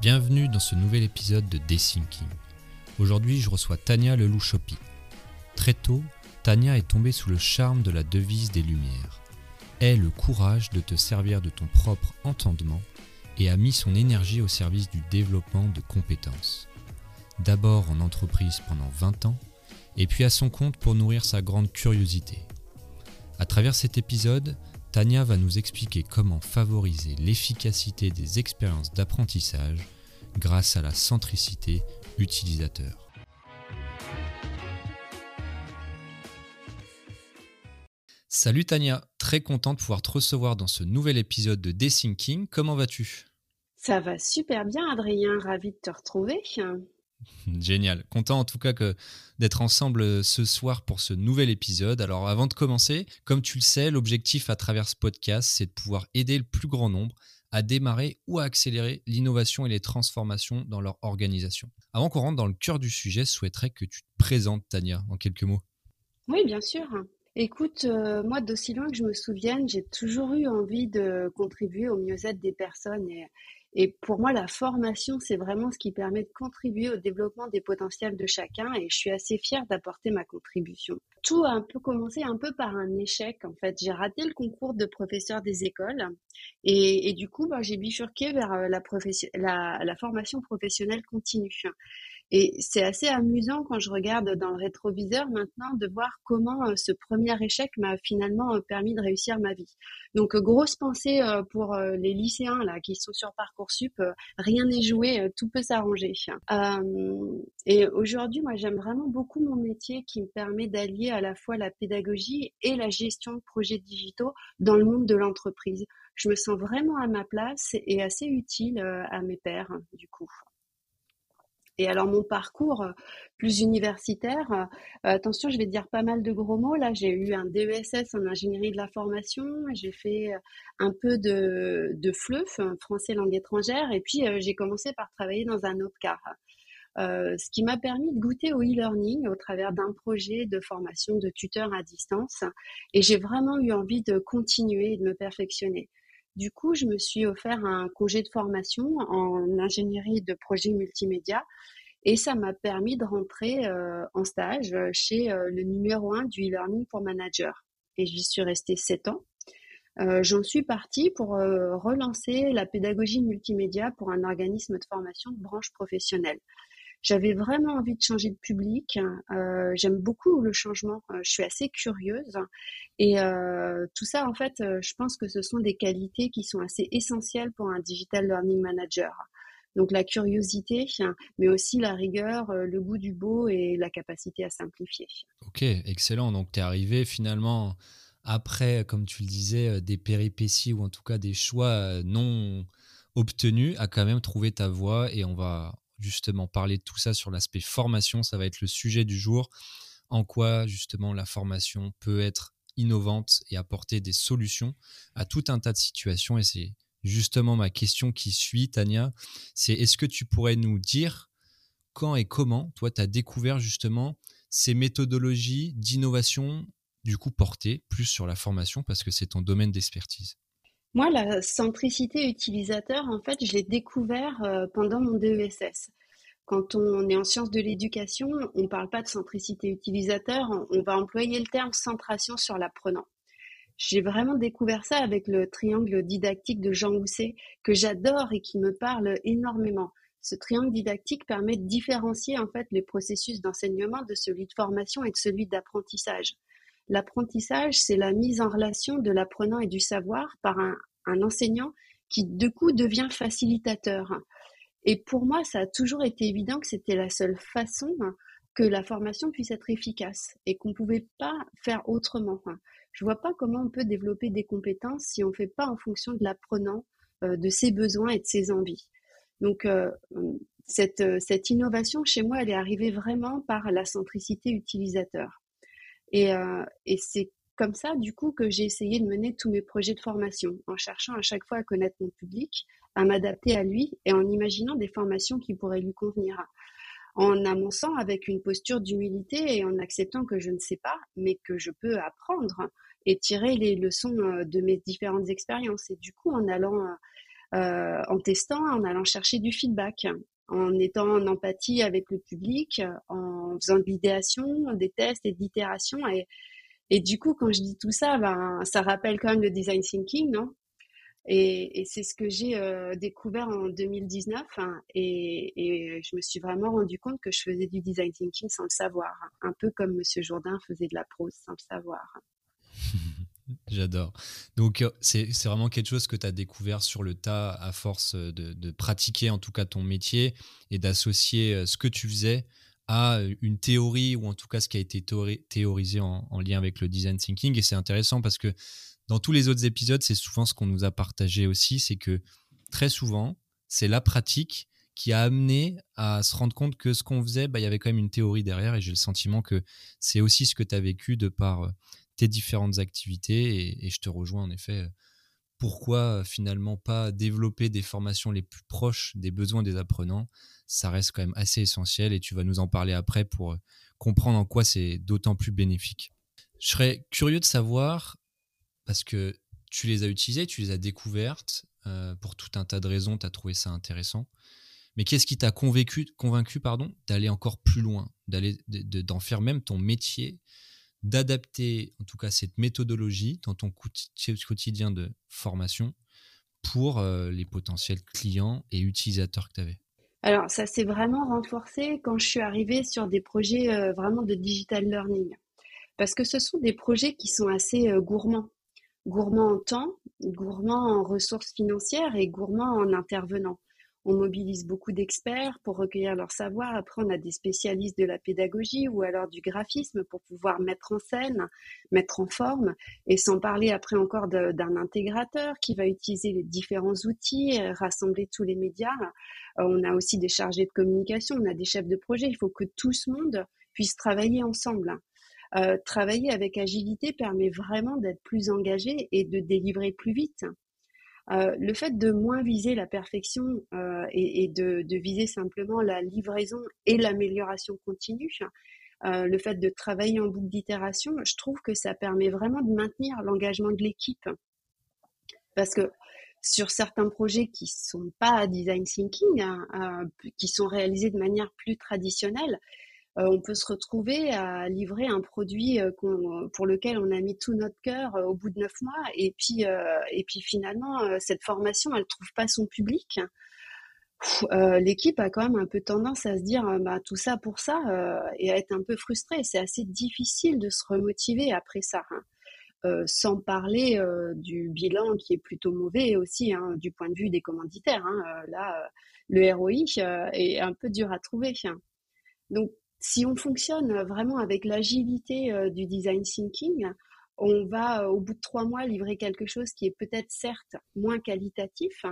Bienvenue dans ce nouvel épisode de Thinking. Aujourd'hui, je reçois Tania Lelouchopi. Très tôt, Tania est tombée sous le charme de la devise des Lumières. Aie le courage de te servir de ton propre entendement et a mis son énergie au service du développement de compétences. D'abord en entreprise pendant 20 ans, et puis à son compte pour nourrir sa grande curiosité. À travers cet épisode, Tania va nous expliquer comment favoriser l'efficacité des expériences d'apprentissage grâce à la centricité utilisateur. Salut Tania, très content de pouvoir te recevoir dans ce nouvel épisode de Thinking. Comment vas-tu? Ça va super bien Adrien, ravi de te retrouver. Génial. Content en tout cas que d'être ensemble euh, ce soir pour ce nouvel épisode. Alors avant de commencer, comme tu le sais, l'objectif à travers ce podcast, c'est de pouvoir aider le plus grand nombre à démarrer ou à accélérer l'innovation et les transformations dans leur organisation. Avant qu'on rentre dans le cœur du sujet, je souhaiterais que tu te présentes, Tania, en quelques mots. Oui, bien sûr. Écoute, euh, moi, d'aussi loin que je me souvienne, j'ai toujours eu envie de contribuer au mieux-être des personnes et, et pour moi, la formation, c'est vraiment ce qui permet de contribuer au développement des potentiels de chacun et je suis assez fière d'apporter ma contribution. Tout a un peu commencé un peu par un échec. En fait, j'ai raté le concours de professeur des écoles et, du coup, bah, j'ai bifurqué vers euh, la formation professionnelle continue. Et c'est assez amusant quand je regarde dans le rétroviseur maintenant de voir comment euh, ce premier échec m'a finalement euh, permis de réussir ma vie. Donc euh, grosse pensée pour les lycéens là qui sont sur parcoursup, rien n'est joué, tout peut s'arranger. et aujourd'hui, moi j'aime vraiment beaucoup mon métier qui me permet d'allier à la fois la pédagogie et la gestion de projets digitaux dans le monde de l'entreprise. Je me sens vraiment à ma place et assez utile à mes pairs du coup. Et alors mon parcours euh, plus universitaire, euh, attention, je vais dire pas mal de gros mots. Là, j'ai eu un DESS en ingénierie de la formation, j'ai fait euh, un peu de, de FLEUF, français langue étrangère, et puis j'ai commencé par travailler dans un autre car. ce qui m'a permis de goûter au e-learning au travers d'un projet de formation de tuteur à distance. Et j'ai vraiment eu envie de continuer et de me perfectionner. Du coup, je me suis offert un congé de formation en ingénierie de projet multimédia et ça m'a permis de rentrer euh, en stage chez euh, le numéro un du e-learning pour manager. Et j'y suis restée sept ans. Euh, j'en suis partie pour relancer la pédagogie multimédia pour un organisme de formation de branche professionnelle. J'avais vraiment envie de changer de public. Euh, J'aime beaucoup le changement. Euh, je suis assez curieuse. Et euh, tout ça, en fait, je pense que ce sont des qualités qui sont assez essentielles pour un digital learning manager. Donc la curiosité, mais aussi la rigueur, le goût du beau et la capacité à simplifier. Ok, excellent. Donc tu es arrivé finalement après, comme tu le disais, des péripéties ou en tout cas des choix non obtenus, à quand même trouver ta voie et on va justement parler de tout ça sur l'aspect formation. Ça va être le sujet du jour. En quoi justement la formation peut être innovante et apporter des solutions à tout un tas de situations. Et c'est justement ma question qui suit, Tania. C'est est-ce que tu pourrais nous dire quand et comment, toi, tu as découvert justement ces méthodologies d'innovation, du coup portées plus sur la formation parce que c'est ton domaine d'expertise? Moi, la centricité utilisateur, en fait, je l'ai découvert euh, pendant mon DESS. Quand on est en sciences de l'éducation, on ne parle pas de centricité utilisateur, on va employer le terme centration sur l'apprenant. J'ai vraiment découvert ça avec le triangle didactique de Jean Housset, que j'adore et qui me parle énormément. Ce triangle didactique permet de différencier en fait les processus d'enseignement de celui de formation et de celui d'apprentissage. L'apprentissage, c'est la mise en relation de l'apprenant et du savoir par un, enseignant qui, de coup, devient facilitateur. Et pour moi, ça a toujours été évident que c'était la seule façon que la formation puisse être efficace et qu'on ne pouvait pas faire autrement. Je ne vois pas comment on peut développer des compétences si on ne fait pas en fonction de l'apprenant, euh, de ses besoins et de ses envies. Donc, euh, cette, cette innovation, chez moi, elle est arrivée vraiment par la centricité utilisateur. Et, euh, et c'est comme ça, du coup, que j'ai essayé de mener tous mes projets de formation, en cherchant à chaque fois à connaître mon public, à m'adapter à lui et en imaginant des formations qui pourraient lui convenir. En amonçant avec une posture d'humilité et en acceptant que je ne sais pas, mais que je peux apprendre et tirer les leçons euh, de mes différentes expériences. Et du coup, en allant en testant, en allant chercher du feedback, en étant en empathie avec le public, en faisant de l'idéation, des tests et de l'itération. Et, du coup, quand je dis tout ça, ben, ça rappelle quand même le design thinking, non? Et, c'est ce que j'ai euh, découvert en 2019 hein, et, je me suis vraiment rendu compte que je faisais du design thinking sans le savoir, un peu comme Monsieur Jourdain faisait de la prose sans le savoir. J'adore. Donc euh, c'est vraiment quelque chose que tu as découvert sur le tas à force de, de pratiquer en tout cas ton métier et d'associer euh, ce que tu faisais à une théorie ou en tout cas ce qui a été théorisé en, en lien avec le design thinking. Et c'est intéressant parce que dans tous les autres épisodes, c'est souvent ce qu'on nous a partagé aussi, c'est que très souvent, c'est la pratique qui a amené à se rendre compte que ce qu'on faisait, bah, il y avait quand même une théorie derrière, et j'ai le sentiment que c'est aussi ce que tu as vécu de par euh, tes différentes activités, et, je te rejoins en effet. Euh, pourquoi euh, finalement pas développer des formations les plus proches des besoins des apprenants? Ça reste quand même assez essentiel, et tu vas nous en parler après pour comprendre en quoi c'est d'autant plus bénéfique. Je serais curieux de savoir parce que tu les as utilisées, tu les as découvertes, euh, pour tout un tas de raisons, tu as trouvé ça intéressant. Mais qu'est-ce qui t'a convaincu, convaincu pardon, d'aller encore plus loin, d'aller, d'en faire même ton métier, d'adapter en tout cas cette méthodologie dans ton quotidien de formation pour euh, les potentiels clients et utilisateurs que tu avais Alors ça s'est vraiment renforcé quand je suis arrivée sur des projets euh, vraiment de digital learning. Parce que ce sont des projets qui sont assez gourmands gourmand en temps, gourmand en ressources financières et gourmand en intervenants. On mobilise beaucoup d'experts pour recueillir leur savoir. Après, on a des spécialistes de la pédagogie ou alors du graphisme pour pouvoir mettre en scène, mettre en forme. Et sans parler après encore d'un intégrateur qui va utiliser les différents outils, euh, rassembler tous les médias. Euh, on a aussi des chargés de communication, on a des chefs de projet. Il faut que tout ce monde puisse travailler ensemble. Euh, travailler avec agilité permet vraiment d'être plus engagé et de délivrer plus vite. Euh, le fait de moins viser la perfection euh, et, de, viser simplement la livraison et l'amélioration continue, le fait de travailler en boucle d'itération, je trouve que ça permet vraiment de maintenir l'engagement de l'équipe. Parce que sur certains projets qui sont pas design thinking, hein, qui sont réalisés de manière plus traditionnelle, euh, on peut se retrouver à livrer un produit euh, pour lequel on a mis tout notre cœur euh, au bout de neuf mois et puis et puis finalement cette formation elle trouve pas son public. L'équipe a quand même un peu tendance à se dire bah, tout ça pour ça et à être un peu frustrée. C'est assez difficile de se remotiver après ça. Hein. sans parler du bilan qui est plutôt mauvais aussi hein, du point de vue des commanditaires. Hein. là, le ROI est un peu dur à trouver. Donc si on fonctionne vraiment avec l'agilité euh, du design thinking, on va euh, au bout de trois mois livrer quelque chose qui est peut-être certes moins qualitatif,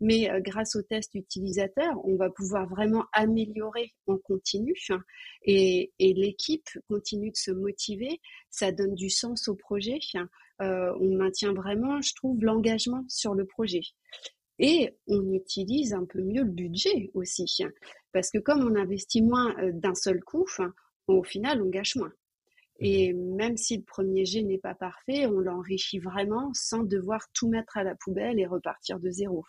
mais euh, grâce au test utilisateur, on va pouvoir vraiment améliorer en continu et, l'équipe continue de se motiver, ça donne du sens au projet, on maintient vraiment, je trouve, l'engagement sur le projet. Et on utilise un peu mieux le budget aussi. Parce que comme on investit moins euh, d'un seul coup, au final, on gâche moins. Et mmh. même si le premier jet n'est pas parfait, on l'enrichit vraiment sans devoir tout mettre à la poubelle et repartir de zéro.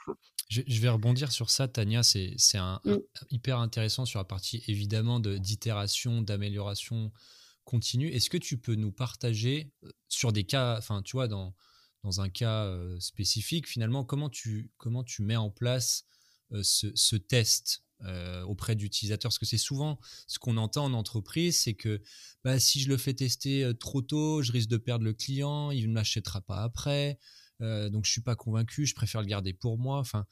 Je, vais rebondir sur ça, Tania. C'est mmh. hyper intéressant sur la partie évidemment d'itération, d'amélioration continue. Est-ce que tu peux nous partager euh, sur des cas, enfin, tu vois, dans, dans un cas euh, spécifique, finalement, comment tu, comment tu mets en place ce, ce, test euh, auprès d'utilisateurs? Parce que c'est souvent ce qu'on entend en entreprise, c'est que bah, si je le fais tester euh, trop tôt, je risque de perdre le client, il ne m'achètera pas après, euh, donc je suis pas convaincu, je préfère le garder pour moi. Enfin,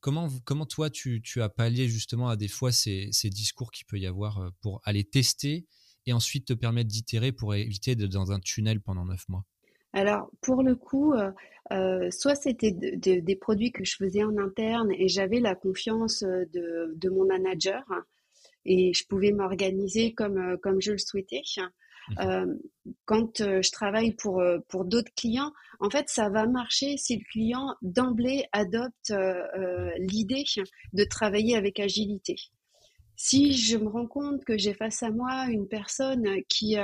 comment, comment toi, tu, tu as pallié justement à des fois ces, ces discours qu'il peut y avoir pour aller tester et ensuite te permettre d'itérer pour éviter d'être dans un tunnel pendant neuf mois? Alors, pour le coup, euh, euh, soit c'était des produits que je faisais en interne et j'avais la confiance euh, de, mon manager et je pouvais m'organiser comme, comme je le souhaitais. Mmh. quand je travaille pour, pour d'autres clients, en fait, ça va marcher si le client d'emblée adopte l'idée de travailler avec agilité. Si je me rends compte que j'ai face à moi une personne qui,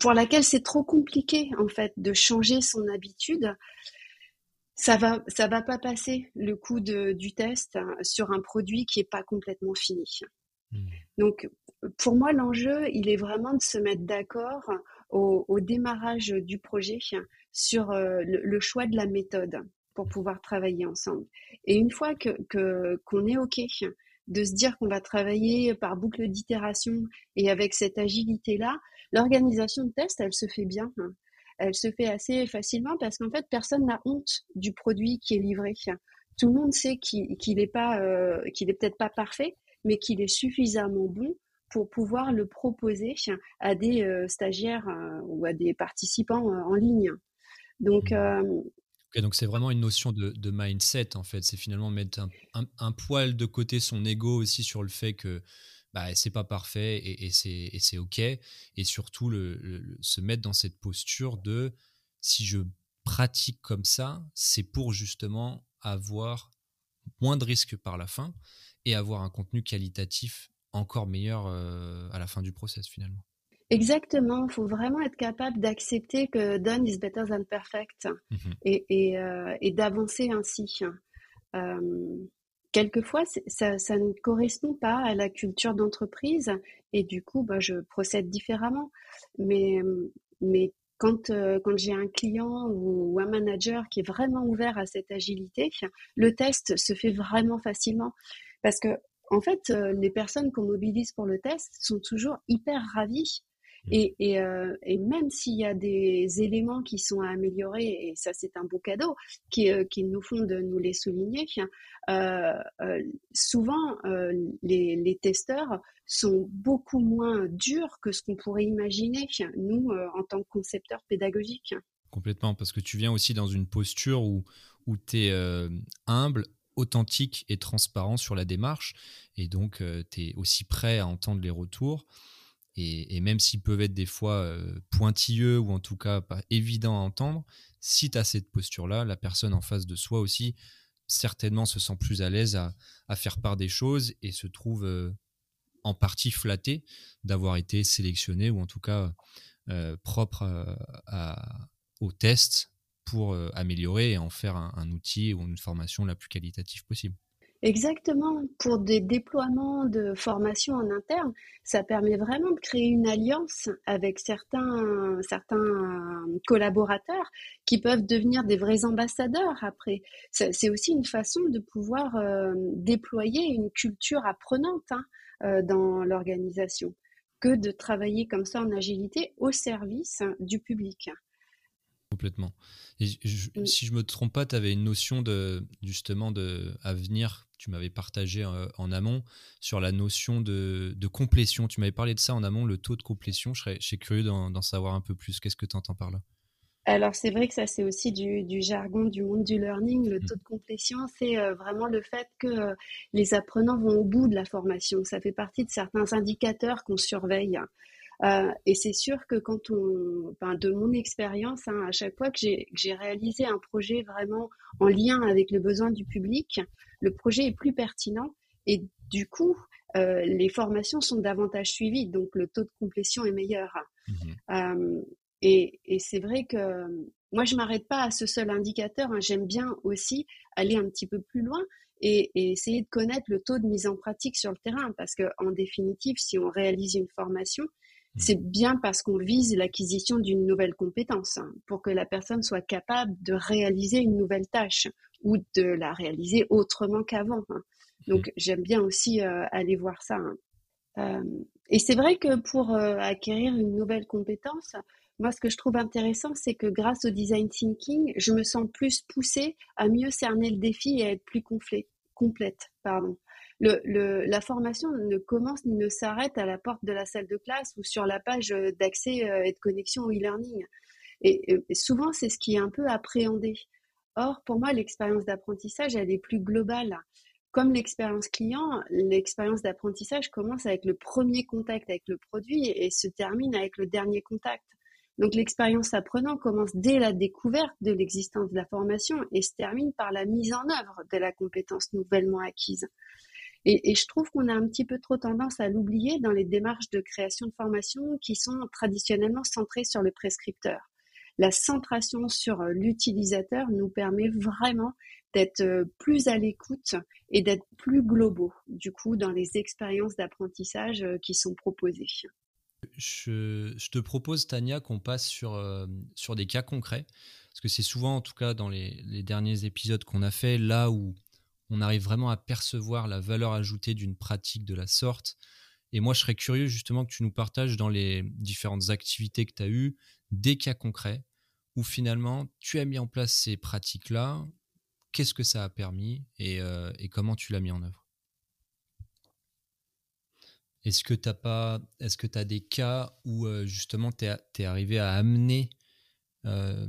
pour laquelle c'est trop compliqué en fait de changer son habitude, ça va, ça va pas passer le coup de, du test hein, sur un produit qui est pas complètement fini. Mmh. Donc, pour moi, l'enjeu, il est vraiment de se mettre d'accord au, au, démarrage du projet sur euh, le, choix de la méthode pour pouvoir travailler ensemble. Et une fois que qu'on est OK de se dire qu'on va travailler par boucle d'itération et avec cette agilité-là, l'organisation de test, elle se fait bien. Hein elle se fait assez facilement parce qu'en fait, personne n'a honte du produit qui est livré. Tout le monde sait qu'il n'est pas, euh, qu'il est peut-être pas parfait, mais qu'il est suffisamment bon pour pouvoir le proposer à des euh, stagiaires euh, ou à des participants en ligne. Donc, mmh. donc c'est vraiment une notion de, mindset en fait. C'est finalement mettre un, poil de côté son ego aussi sur le fait que bah, c'est pas parfait et, c'est ok. Et surtout, le, se mettre dans cette posture de si je pratique comme ça, c'est pour justement avoir moins de risques par la fin et avoir un contenu qualitatif encore meilleur euh, à la fin du process finalement. Exactement, il faut vraiment être capable d'accepter que done is better than perfect mmh et, euh, et, d'avancer ainsi. Euh, quelquefois, ça, ne correspond pas à la culture d'entreprise et du coup, bah, je procède différemment. Mais, euh, quand j'ai un client ou, un manager qui est vraiment ouvert à cette agilité, le test se fait vraiment facilement. Parce que, en fait, euh, les personnes qu'on mobilise pour le test sont toujours hyper ravies et, et, euh, et même s'il y a des éléments qui sont à améliorer, et ça c'est un beau cadeau, qui, euh, qui nous font de nous les souligner, euh, euh, souvent les, les, testeurs sont beaucoup moins durs que ce qu'on pourrait imaginer, nous, en tant que concepteurs pédagogiques. Complètement, parce que tu viens aussi dans une posture où, où tu es humble, authentique et transparent sur la démarche, et donc tu es aussi prêt à entendre les retours. Et, même s'ils peuvent être des fois euh, pointilleux ou en tout cas pas évidents à entendre, si tu as cette posture-là, la personne en face de soi aussi certainement se sent plus à l'aise à, faire part des choses et se trouve euh, en partie flatté d'avoir été sélectionné ou en tout cas euh, propre au test pour améliorer et en faire un outil ou une formation la plus qualitative possible. Exactement. Pour des déploiements de formation en interne, ça permet vraiment de créer une alliance avec certains, certains collaborateurs qui peuvent devenir des vrais ambassadeurs après. C'est aussi une façon de pouvoir euh, déployer une culture apprenante hein, euh, dans l'organisation que de travailler comme ça en agilité au service du public. Complètement. Et mm. si je me trompe pas, tu avais une notion de justement de à venir, tu m'avais partagé euh, en amont sur la notion de, de complétion. Tu m'avais parlé de ça en amont, le taux de complétion. Je serais, curieux d'en savoir un peu plus. Qu'est-ce que tu entends par là? Alors c'est vrai que ça c'est aussi du, du, jargon du monde du learning. Le mm. taux de complétion, c'est euh, vraiment le fait que euh, les apprenants vont au bout de la formation. Ça fait partie de certains indicateurs qu'on surveille. Euh, et c'est sûr que quand on, de mon expérience, hein, à chaque fois que j'ai réalisé un projet vraiment en lien avec le besoin du public, le projet est plus pertinent et du coup, euh, les formations sont davantage suivies, donc le taux de complétion est meilleur. Mmh euh, et, et c'est vrai que moi, je m'arrête pas à ce seul indicateur. Hein. J'aime bien aussi aller un petit peu plus loin et, et, essayer de connaître le taux de mise en pratique sur le terrain, parce que en définitive, si on réalise une formation, c'est bien parce qu'on vise l'acquisition d'une nouvelle compétence hein, pour que la personne soit capable de réaliser une nouvelle tâche ou de la réaliser autrement qu'avant. Hein. Donc j'aime bien aussi euh, aller voir ça. Hein. Euh, et c'est vrai que pour euh, acquérir une nouvelle compétence, moi ce que je trouve intéressant, c'est que grâce au design thinking, je me sens plus poussée à mieux cerner le défi et à être plus complète. Pardon la formation ne commence ni ne s'arrête à la porte de la salle de classe ou sur la page euh, d'accès euh, et de connexion au e-learning. Et, souvent, c'est ce qui est un peu appréhendé. Or, pour moi, l'expérience d'apprentissage, elle est plus globale. Comme l'expérience client, l'expérience d'apprentissage commence avec le premier contact avec le produit et se termine avec le dernier contact. Donc l'expérience apprenant commence dès la découverte de l'existence de la formation et se termine par la mise en œuvre de la compétence nouvellement acquise. Et, je trouve qu'on a un petit peu trop tendance à l'oublier dans les démarches de création de formation qui sont traditionnellement centrées sur le prescripteur. la centration sur l'utilisateur nous permet vraiment d'être plus à l'écoute et d'être plus globaux, du coup, dans les expériences d'apprentissage qui sont proposées. Je, te propose, Tania, qu'on passe sur, sur des cas concrets, parce que c'est souvent, en tout cas, dans les, les derniers épisodes qu'on a fait, là où on arrive vraiment à percevoir la valeur ajoutée d'une pratique de la sorte. Et moi, je serais curieux justement que tu nous partages dans les différentes activités que tu as eues des cas concrets où finalement tu as mis en place ces pratiques-là, qu'est-ce que ça a permis et, euh, comment tu l'as mis en œuvre? Est-ce que tu as pas, est-ce que as des cas où euh, justement tu es, arrivé à amener euh,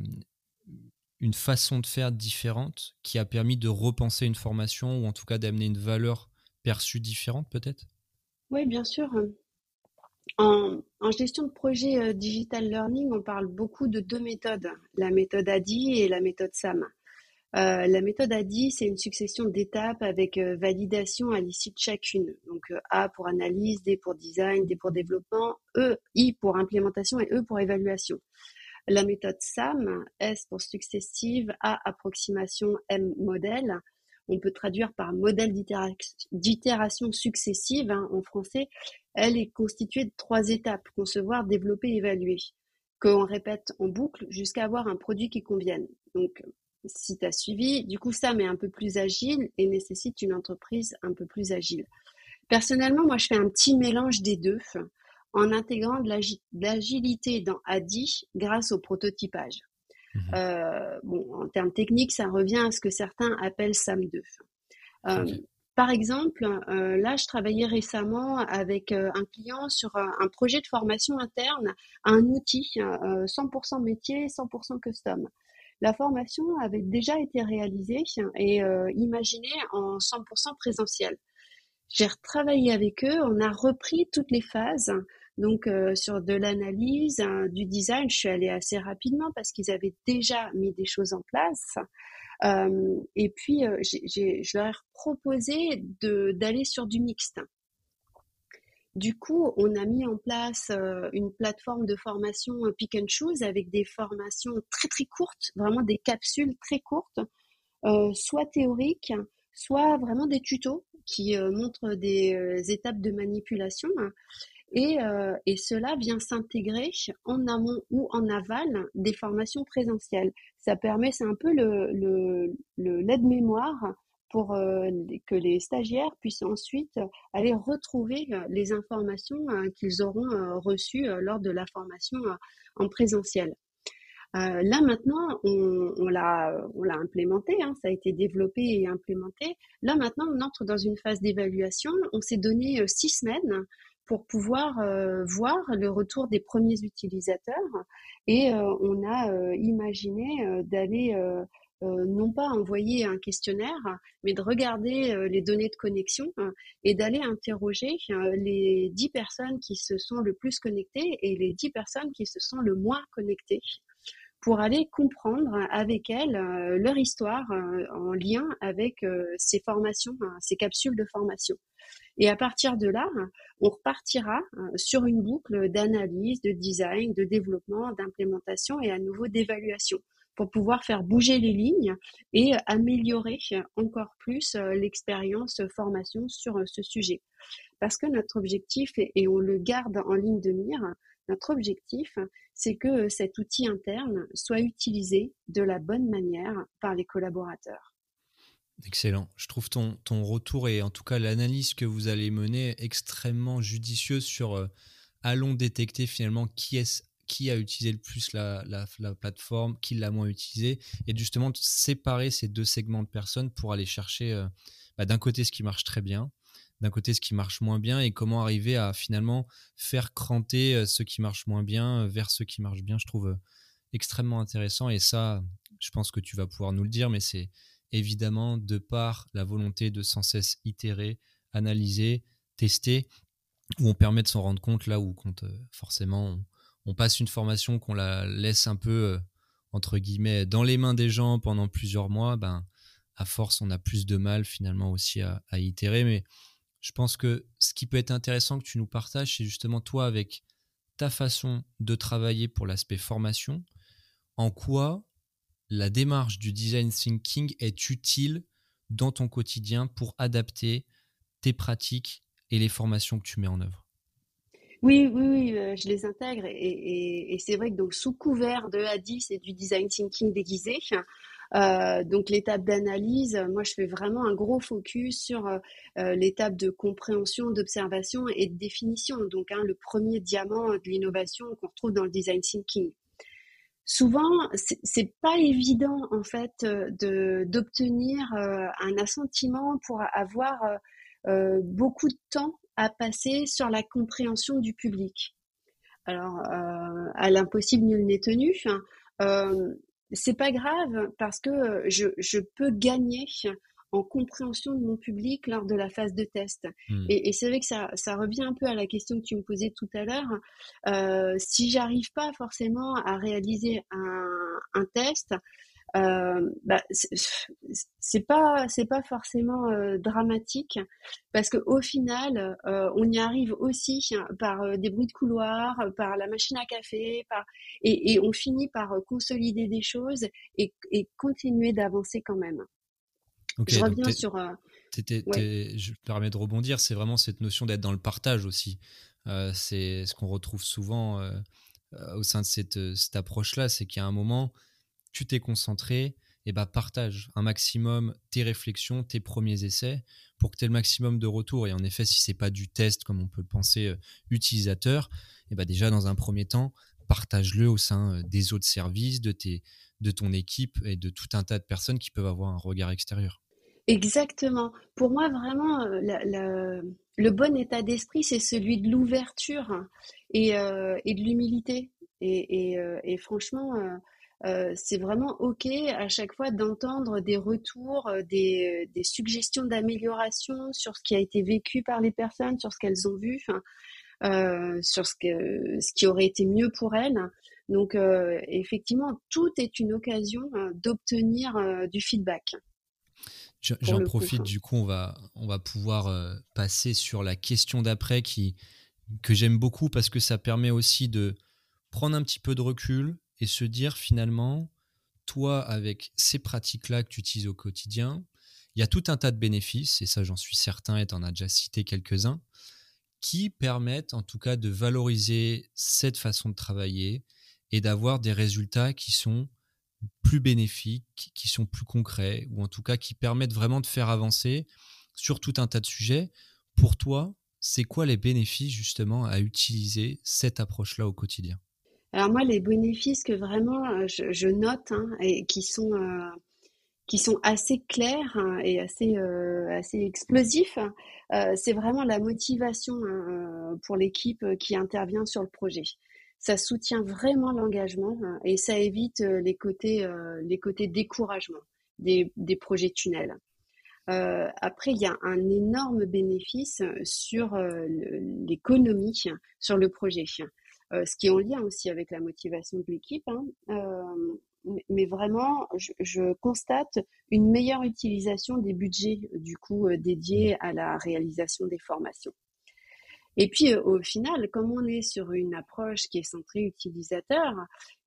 une façon de faire différente qui a permis de repenser une formation ou en tout cas d'amener une valeur perçue différente peut-être? Oui, bien sûr. En, gestion de projet euh, digital learning, on parle beaucoup de deux méthodes, la méthode ADI et la méthode SAM. Euh, la méthode ADI, c'est une succession d'étapes avec euh, validation à l'issue de chacune. Donc A pour analyse, D pour design, D pour développement, E, I pour implémentation et E pour évaluation. La méthode SAM, S pour successive, A approximation, M modèle. On peut traduire par modèle d'itération successive hein, en français. Elle est constituée de trois étapes, concevoir, développer, évaluer, qu'on répète en boucle jusqu'à avoir un produit qui convienne. Donc, si tu as suivi, du coup, SAM est un peu plus agile et nécessite une entreprise un peu plus agile. Personnellement, moi, je fais un petit mélange des deux en intégrant de l'agilité dans ADI grâce au prototypage. Mmh euh, bon, en termes techniques, ça revient à ce que certains appellent SAM2. Euh, par exemple, euh, là, je travaillais récemment avec un client sur un projet de formation interne un outil 100% métier, 100% custom. La formation avait déjà été réalisée et imaginée en 100% présentiel. J'ai retravaillé avec eux, on a repris toutes les phases donc euh, sur de l'analyse, hein, du design, je suis allée assez rapidement parce qu'ils avaient déjà mis des choses en place. Euh, et puis euh, je leur ai proposé d'aller sur du mixte. Du coup, on a mis en place une plateforme de formation pick and choose avec des formations très très courtes, vraiment des capsules très courtes, soit théoriques, soit vraiment des tutos qui montrent des étapes de manipulation. Euh, et, cela vient s'intégrer en amont ou en aval des formations présentielles. Ça permet, c'est un peu le, l'aide-mémoire pour euh, que les stagiaires puissent ensuite aller retrouver euh, les informations qu'ils auront reçues lors de la formation en présentiel. là maintenant, on, l'a, on l'a implémenté, hein, ça a été développé et implémenté. Là maintenant, on entre dans une phase d'évaluation. On s'est donné six semaines pour pouvoir euh, voir le retour des premiers utilisateurs. Et euh, on a euh, imaginé d'aller non pas envoyer un questionnaire, mais de regarder les données de connexion et d'aller interroger les dix personnes qui se sont le plus connectées et les dix personnes qui se sont le moins connectées pour aller comprendre avec elles leur histoire en lien avec ces formations, ces capsules de formation. Et à partir de là, on repartira euh, sur une boucle d'analyse, de design, de développement, d'implémentation et à nouveau d'évaluation pour pouvoir faire bouger les lignes et améliorer encore plus euh, l'expérience formation sur euh, ce sujet. Parce que notre objectif, et on le garde en ligne de mire, notre objectif, c'est que cet outil interne soit utilisé de la bonne manière par les collaborateurs. Excellent. Je trouve ton, ton retour et en tout cas l'analyse que vous allez mener extrêmement judicieuse sur euh, allons détecter finalement qui est qui a utilisé le plus la, la, plateforme, qui l'a moins utilisé, et justement séparer ces deux segments de personnes pour aller chercher euh, bah, d'un côté ce qui marche très bien, d'un côté ce qui marche moins bien, et comment arriver à finalement faire cranter euh, ce qui marche moins bien vers ce qui marche bien. Je trouve extrêmement intéressant, et ça, je pense que tu vas pouvoir nous le dire, mais c'est évidemment de par la volonté de sans cesse itérer, analyser, tester, où on permet de s'en rendre compte là où euh, forcément on, passe une formation qu'on la laisse un peu euh, entre guillemets dans les mains des gens pendant plusieurs mois, ben à force on a plus de mal finalement aussi à, à itérer. Mais je pense que ce qui peut être intéressant que tu nous partages, c'est justement toi avec ta façon de travailler pour l'aspect formation, en quoi la démarche du design thinking est utile dans ton quotidien pour adapter tes pratiques et les formations que tu mets en œuvre? Oui, oui, oui, euh, je les intègre et, c'est vrai que donc sous couvert de A10 et du design thinking déguisé, euh, donc l'étape d'analyse, moi je fais vraiment un gros focus sur euh, l'étape de compréhension, d'observation et de définition. Donc hein, le premier diamant de l'innovation qu'on retrouve dans le design thinking. Souvent, c'est pas évident en fait d'obtenir un assentiment pour avoir beaucoup de temps à passer sur la compréhension du public. Alors, euh, à l'impossible, nul n'est tenu. Euh, c'est pas grave parce que je, je, peux gagner en compréhension de mon public lors de la phase de test. Hmm. Et, et c'est vrai que ça, ça, revient un peu à la question que tu me posais tout à l'heure. Euh, si j'arrive pas forcément à réaliser un, un test, euh, bah, c'est pas c'est pas forcément euh, dramatique parce que au final euh, on y arrive aussi par des bruits de couloir par la machine à café par et, et on finit par consolider des choses et, et continuer d'avancer quand même. Je reviens sur je me permets de rebondir c'est vraiment cette notion d'être dans le partage aussi. C'est ce qu'on retrouve souvent au sein de cette, cette approche là c'est qu'il y a un moment tu t'es concentré, et bah partage un maximum tes réflexions, tes premiers essais pour que tu aies le maximum de retours. Et en effet, si c'est pas du test comme on peut le penser euh, utilisateur, et bah déjà dans un premier temps, partage-le au sein euh, des autres services, de, tes, de ton équipe et de tout un tas de personnes qui peuvent avoir un regard extérieur. Exactement. Pour moi, vraiment, euh, le bon état d'esprit, c'est celui de l'ouverture et, de l'humilité. Et, franchement, euh, c'est vraiment OK à chaque fois d'entendre des retours, euh, des, des suggestions d'amélioration sur ce qui a été vécu par les personnes, sur ce qu'elles ont vu, euh, sur ce, que, ce qui aurait été mieux pour elles. Donc, euh, effectivement, tout est une occasion d'obtenir euh, du feedback. J'en profite, du coup, on va, on va pouvoir passer sur la question d'après qui, que j'aime beaucoup parce que ça permet aussi de prendre un petit peu de recul, et se dire finalement, toi, avec ces pratiques-là que tu utilises au quotidien, il y a tout un tas de bénéfices, et ça j'en suis certain, et tu en as déjà cité quelques-uns, qui permettent en tout cas de valoriser cette façon de travailler et d'avoir des résultats qui sont plus bénéfiques, qui sont plus concrets, ou en tout cas qui permettent vraiment de faire avancer sur tout un tas de sujets. Pour toi, c'est quoi les bénéfices justement à utiliser cette approche-là au quotidien? Alors moi, les bénéfices que vraiment euh, je, note hein, et qui sont euh, qui sont assez clairs hein, et assez euh, assez explosifs, c'est vraiment la motivation hein, pour l'équipe qui intervient sur le projet. Ça soutient vraiment l'engagement et ça évite les côtés les côtés découragement des, des projets tunnels. après, il y a un énorme bénéfice sur l'économie sur le projet. Euh, ce qui est en lien aussi avec la motivation de l'équipe. Hein. Euh, mais vraiment, je, constate une meilleure utilisation des budgets du coup euh, dédiés à la réalisation des formations. Et puis au final, comme on est sur une approche qui est centrée utilisateur,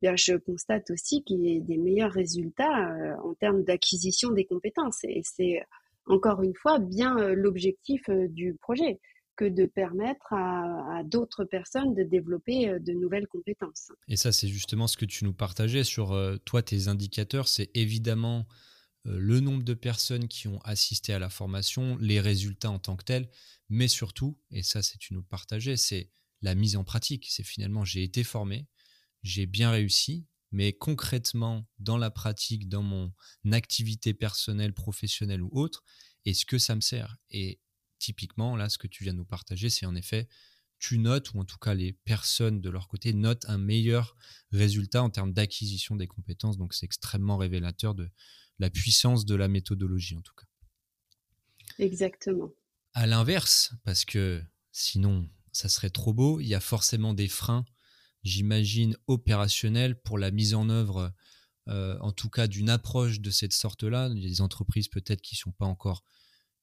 eh je constate aussi qu'il y a des meilleurs résultats en termes d'acquisition des compétences. Et c'est encore une fois bien l'objectif du projet que de permettre à, d'autres personnes de développer euh, de nouvelles compétences. Et ça, c'est justement ce que tu nous partageais sur euh, toi, tes indicateurs. C'est évidemment euh, le nombre de personnes qui ont assisté à la formation, les résultats en tant que tels, mais surtout, et ça, c'est tu nous partageais, c'est la mise en pratique. C'est finalement, j'ai été formé, j'ai bien réussi, mais concrètement, dans la pratique, dans mon activité personnelle, professionnelle ou autre, est-ce que ça me sert? Typiquement, là, ce que tu viens de nous partager, c'est en effet, tu notes, ou en tout cas les personnes de leur côté notent un meilleur résultat en termes d'acquisition des compétences. Donc c'est extrêmement révélateur de la puissance de la méthodologie, en tout cas. Exactement. À l'inverse, parce que sinon, ça serait trop beau, il y a forcément des freins, j'imagine, opérationnels pour la mise en œuvre, euh, en tout cas d'une approche de cette sorte-là. Il y a des entreprises peut-être qui ne sont pas encore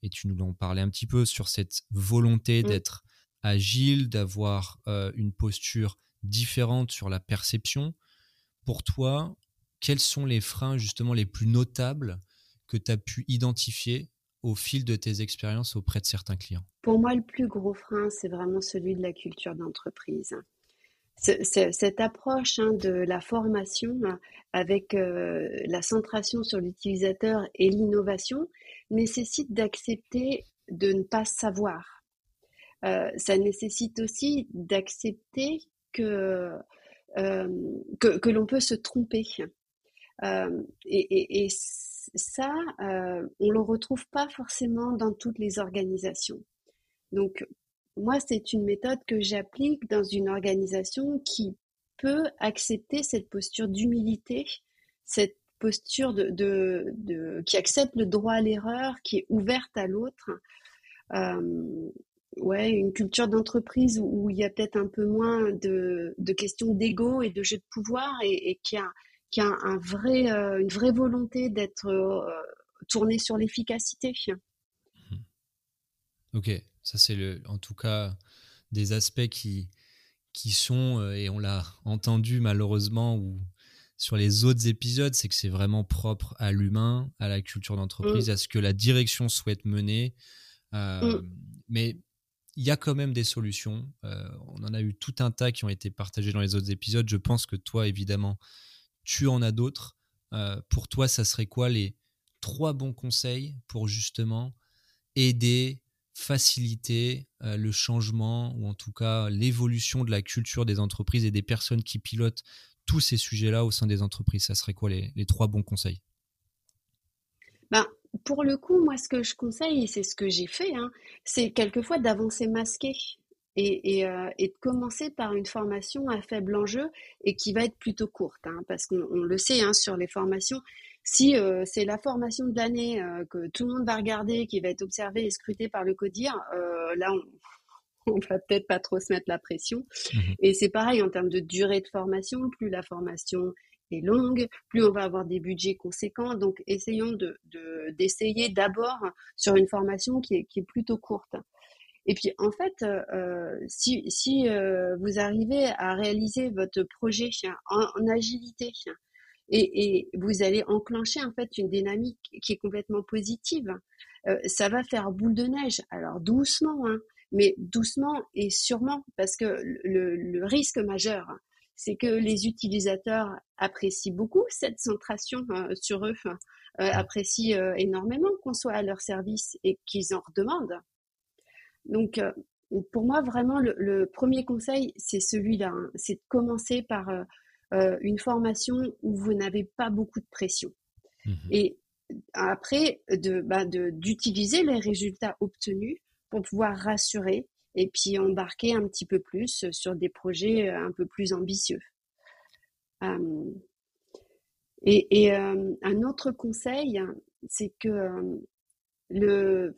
et tu nous en parlais un petit peu sur cette volonté mmh. d'être agile, d'avoir euh, une posture différente sur la perception. Pour toi, quels sont les freins justement les plus notables que tu as pu identifier au fil de tes expériences auprès de certains clients? Pour moi, le plus gros frein, c'est vraiment celui de la culture d'entreprise. Cette approche hein, de la formation avec euh, la centration sur l'utilisateur et l'innovation nécessite d'accepter de ne pas savoir. Euh, ça nécessite aussi d'accepter que, euh, que, que l'on peut se tromper. Euh, et, et, et, ça, on le retrouve pas forcément dans toutes les organisations. Donc, moi, c'est une méthode que j'applique dans une organisation qui peut accepter cette posture d'humilité, cette posture qui accepte le droit à l'erreur, qui est ouverte à l'autre. Euh, ouais, une culture d'entreprise où, il y a peut-être un peu moins de, questions d'ego et de jeu de pouvoir et, qui a, euh, une vraie volonté d'être euh, tournée sur l'efficacité. Mmh. Ok, ça c'est le, en tout cas des aspects qui, qui sont, euh, et on l'a entendu malheureusement, ou sur les autres épisodes, c'est que c'est vraiment propre à l'humain, à la culture d'entreprise, mmh. à ce que la direction souhaite mener. Mmh. Mais il y a quand même des solutions. Euh, on en a eu tout un tas qui ont été partagés dans les autres épisodes. Je pense que toi, évidemment, tu en as d'autres. Euh, pour toi, ça serait quoi les trois bons conseils pour justement aider, faciliter euh, le changement ou en tout cas l'évolution de la culture des entreprises et des personnes qui pilotent tous ces sujets-là au sein des entreprises Ça serait quoi les, trois bons conseils? Ben, pour le coup, moi, ce que je conseille, et c'est ce que j'ai fait, hein, c'est quelquefois d'avancer masqué euh, et, de commencer par une formation à faible enjeu et qui va être plutôt courte, hein, parce qu'on le sait hein, sur les formations. Si euh, c'est la formation de l'année euh, que tout le monde va regarder, qui va être observée et scrutée par le CODIR, là, on, on va peut-être pas trop se mettre la pression. Mmh et c'est pareil en termes de durée de formation, plus la formation est longue, plus on va avoir des budgets conséquents. Donc, essayons de, d'essayer d'abord sur une formation qui est, qui est plutôt courte. Et puis, en fait, euh, si, si euh, vous arrivez à réaliser votre projet en, en agilité et, et, vous allez enclencher en fait une dynamique qui est complètement positive, euh, ça va faire boule de neige. Alors doucement, hein, mais doucement et sûrement, parce que le, le risque majeur, c'est que les utilisateurs apprécient beaucoup cette centration euh, sur eux, euh, apprécient euh, énormément qu'on soit à leur service et qu'ils en redemandent. Donc, pour moi, vraiment, le, premier conseil, c'est celui-là, hein. c'est de commencer par une formation où vous n'avez pas beaucoup de pression. Mmh et après, bah, d'utiliser les résultats obtenus pouvoir rassurer et puis embarquer un petit peu plus sur des projets euh, un peu plus ambitieux. Euh, et, euh, un autre conseil, c'est que le,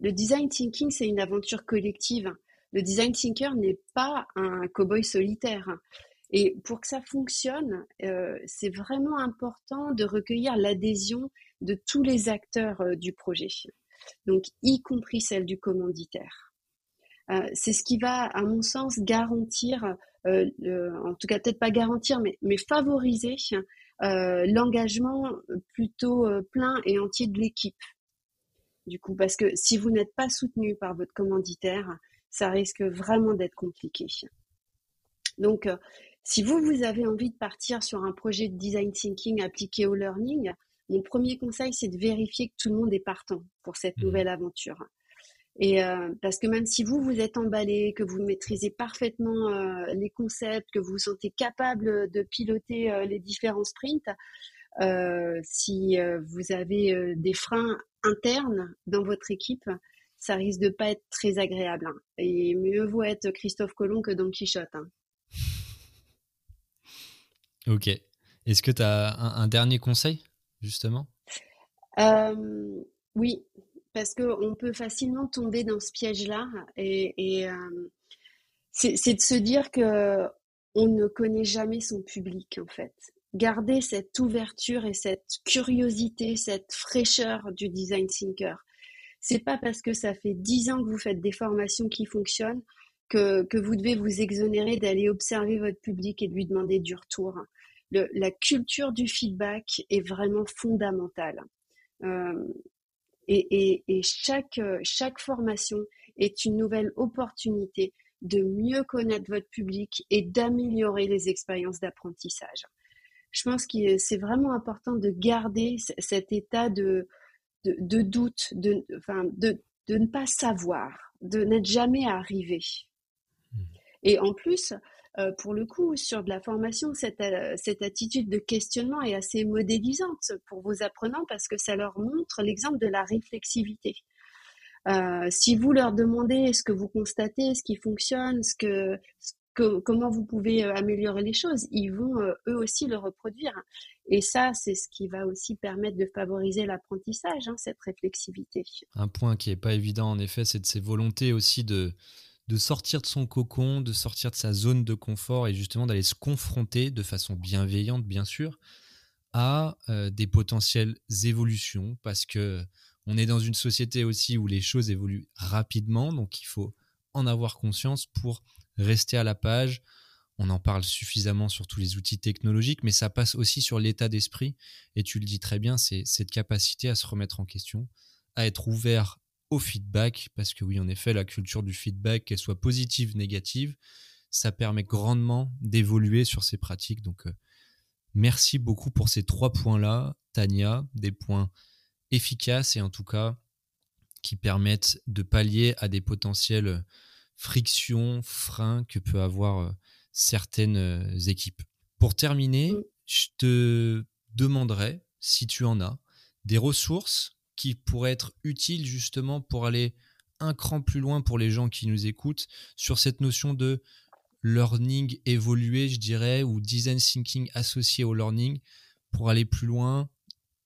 le design thinking, c'est une aventure collective. Le design thinker n'est pas un cow-boy solitaire. Et pour que ça fonctionne, c'est vraiment important de recueillir l'adhésion de tous les acteurs du projet, donc y compris celle du commanditaire. Euh, c'est ce qui va, à mon sens, garantir, euh, en tout cas peut-être pas garantir, mais, mais favoriser euh, l'engagement plutôt plein et entier de l'équipe. Du coup, parce que si vous n'êtes pas soutenu par votre commanditaire, ça risque vraiment d'être compliqué. Donc, si vous, vous avez envie de partir sur un projet de design thinking appliqué au learning, mon premier conseil, c'est de vérifier que tout le monde est partant pour cette mmh. nouvelle aventure. Et euh, parce que même si vous vous êtes emballé, que vous maîtrisez parfaitement euh, les concepts, que vous vous sentez capable de piloter euh, les différents sprints, si vous avez des freins internes dans votre équipe, ça risque de pas être très agréable. Hein. Et mieux vaut être Christophe Colomb que Don Quichotte. Hein. Ok. Est-ce que tu as un, un, dernier conseil, justement? Oui, parce qu'on peut facilement tomber dans ce piège-là et, euh, c'est de se dire que on ne connaît jamais son public en fait. Garder cette ouverture et cette curiosité, cette fraîcheur du design thinker. C'est pas parce que ça fait dix ans que vous faites des formations qui fonctionnent que, que vous devez vous exonérer d'aller observer votre public et de lui demander du retour. La culture du feedback est vraiment fondamentale. Euh, et, chaque, chaque formation est une nouvelle opportunité de mieux connaître votre public et d'améliorer les expériences d'apprentissage. Je pense que c'est vraiment important de garder cet état de, de, doute, de, enfin, de, de ne pas savoir, de n'être jamais arrivé. Mmh. Et en plus, euh, pour le coup, sur de la formation, cette, euh, cette attitude de questionnement est assez modélisante pour vos apprenants parce que ça leur montre l'exemple de la réflexivité. Euh, si vous leur demandez ce que vous constatez, ce qui fonctionne, ce que, comment vous pouvez améliorer les choses, ils vont eux aussi le reproduire. Et ça, c'est ce qui va aussi permettre de favoriser l'apprentissage, hein, cette réflexivité. Un point qui n'est pas évident, en effet, c'est de ces volontés aussi de, de sortir de son cocon, de sortir de sa zone de confort et justement d'aller se confronter de façon bienveillante, bien sûr, à euh, des potentielles évolutions parce que on est dans une société aussi où les choses évoluent rapidement, donc il faut en avoir conscience pour rester à la page. On en parle suffisamment sur tous les outils technologiques, mais ça passe aussi sur l'état d'esprit. Et tu le dis très bien, c'est cette capacité à se remettre en question, à être ouvert au feedback, parce que oui, en effet, la culture du feedback, qu'elle soit positive, négative, ça permet grandement d'évoluer sur ces pratiques. Donc, euh, merci beaucoup pour ces trois points-là, Tania, des points efficaces et en tout cas qui permettent de pallier à des potentielles frictions, freins que peut avoir euh, certaines euh, équipes. Pour terminer, je te demanderai, si tu en as, des ressources qui pourrait être utile justement pour aller un cran plus loin pour les gens qui nous écoutent sur cette notion de learning évolué, je dirais, ou design thinking associé au learning pour aller plus loin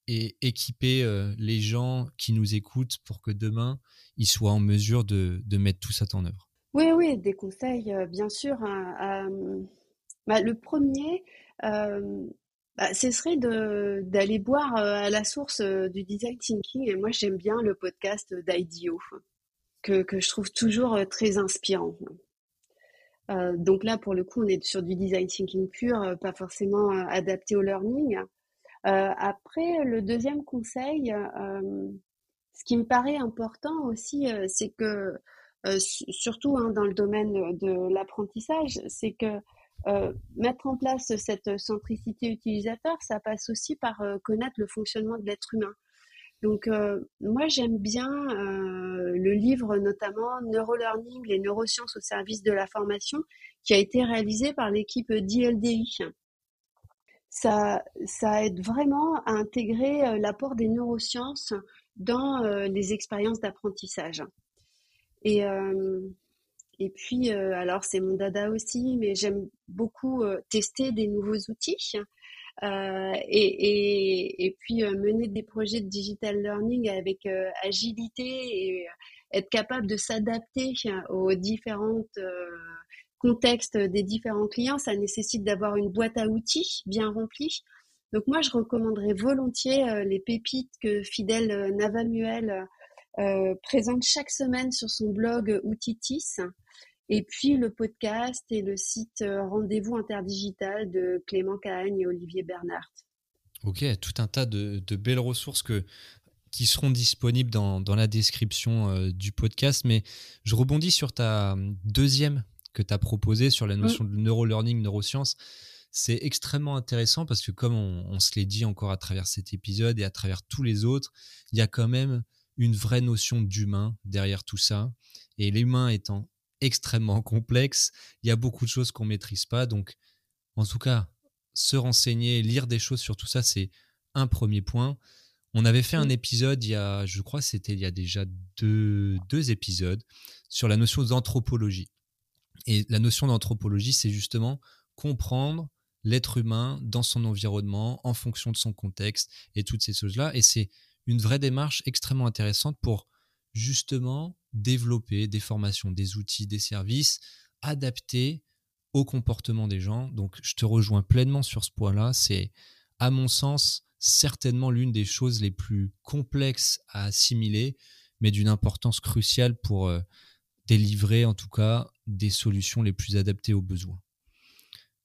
et équiper euh, les gens qui nous écoutent pour que demain, ils soient en mesure de, mettre tout ça en œuvre. Oui, oui, des conseils, euh, bien sûr. Hein, euh, bah, le premier, bah, ce serait d'aller boire euh, à la source euh, du design thinking. Et moi, j'aime bien le podcast d'IDEO, que, que je trouve toujours euh, très inspirant. donc là, pour le coup, on est sur du design thinking pur, pas forcément adapté au learning. après, le deuxième conseil, ce qui me paraît important aussi, c'est que, surtout hein, dans le domaine de l'apprentissage, c'est que mettre en place cette centricité utilisateur, ça passe aussi par euh, connaître le fonctionnement de l'être humain. Donc, euh, moi, j'aime bien le livre, notamment Neurolearning, les neurosciences au service de la formation, qui a été réalisé par l'équipe d'ILDI. Ça, ça aide vraiment à intégrer l'apport des neurosciences dans les expériences d'apprentissage. Et et puis, euh, alors c'est mon dada aussi, mais j'aime beaucoup euh, tester des nouveaux outils. Euh, et, et, et, puis mener des projets de digital learning avec agilité et être capable de s'adapter aux différents contextes des différents clients, ça nécessite d'avoir une boîte à outils bien remplie. Donc moi, je recommanderais volontiers les pépites que Fidèle Navamuel présente chaque semaine sur son blog Outitis. Et puis le podcast et le site euh, Rendez-vous Interdigital de Clément Cahagne et Olivier Bernard. Ok, tout un tas de, belles ressources que, qui seront disponibles dans, dans la description euh, du podcast. Mais je rebondis sur ta deuxième que tu as proposée sur la notion de neurolearning, neurosciences. C'est extrêmement intéressant parce que comme on, on se l'est dit encore à travers cet épisode et à travers tous les autres, il y a quand même une vraie notion d'humain derrière tout ça. Et l'humain étant extrêmement complexe. Il y a beaucoup de choses qu'on maîtrise pas. Donc, en tout cas, se renseigner, lire des choses sur tout ça, c'est un premier point. On avait fait un épisode il y a, je crois, c'était il y a déjà deux, deux épisodes sur la notion d'anthropologie. Et la notion d'anthropologie, c'est justement comprendre l'être humain dans son environnement, en fonction de son contexte et toutes ces choses-là. Et c'est une vraie démarche extrêmement intéressante pour justement développer des formations, des outils, des services adaptés au comportement des gens. Donc je te rejoins pleinement sur ce point-là. C'est, à mon sens, certainement l'une des choses les plus complexes à assimiler, mais d'une importance cruciale pour euh, délivrer en tout cas des solutions les plus adaptées aux besoins.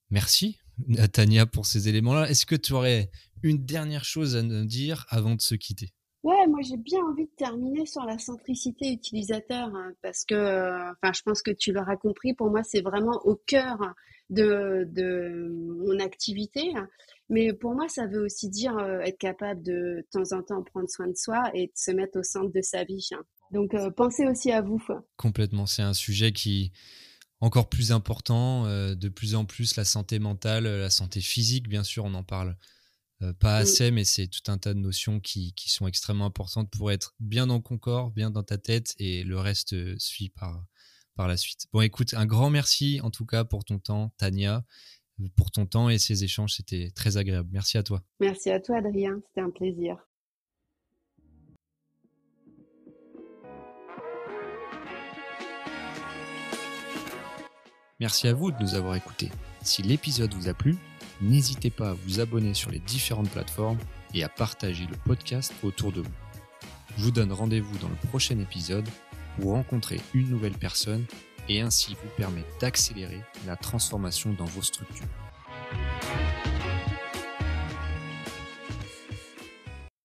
Merci, à Tania pour ces éléments-là. Est-ce que tu aurais une dernière chose à nous dire avant de se quitter? Ouais, moi j'ai bien envie de terminer sur la centricité utilisateur hein, parce que, enfin, je pense que tu l'auras compris. Pour moi, c'est vraiment au cœur de, de mon activité. Mais pour moi, ça veut aussi dire euh, être capable de, de temps en temps prendre soin de soi et de se mettre au centre de sa vie. Hein. Donc, euh, pensez aussi à vous. Complètement. C'est un sujet qui encore plus important. Euh, de plus en plus, la santé mentale, la santé physique, bien sûr, on en parle euh, pas mmh. assez, mais c'est tout un tas de notions qui, qui, sont extrêmement importantes pour être bien dans ton corps, bien dans ta tête, et le reste euh, suit par, par la suite. Bon, écoute, un grand merci en tout cas pour ton temps, Tania, pour ton temps et ces échanges, c'était très agréable. Merci à toi. Merci à toi, Adrien, c'était un plaisir. Merci à vous de nous avoir écoutés. Si l'épisode vous a plu, n'hésitez pas à vous abonner sur les différentes plateformes et à partager le podcast autour de vous. Je vous donne rendez-vous dans le prochain épisode pour rencontrer une nouvelle personne et ainsi vous permettre d'accélérer la transformation dans vos structures.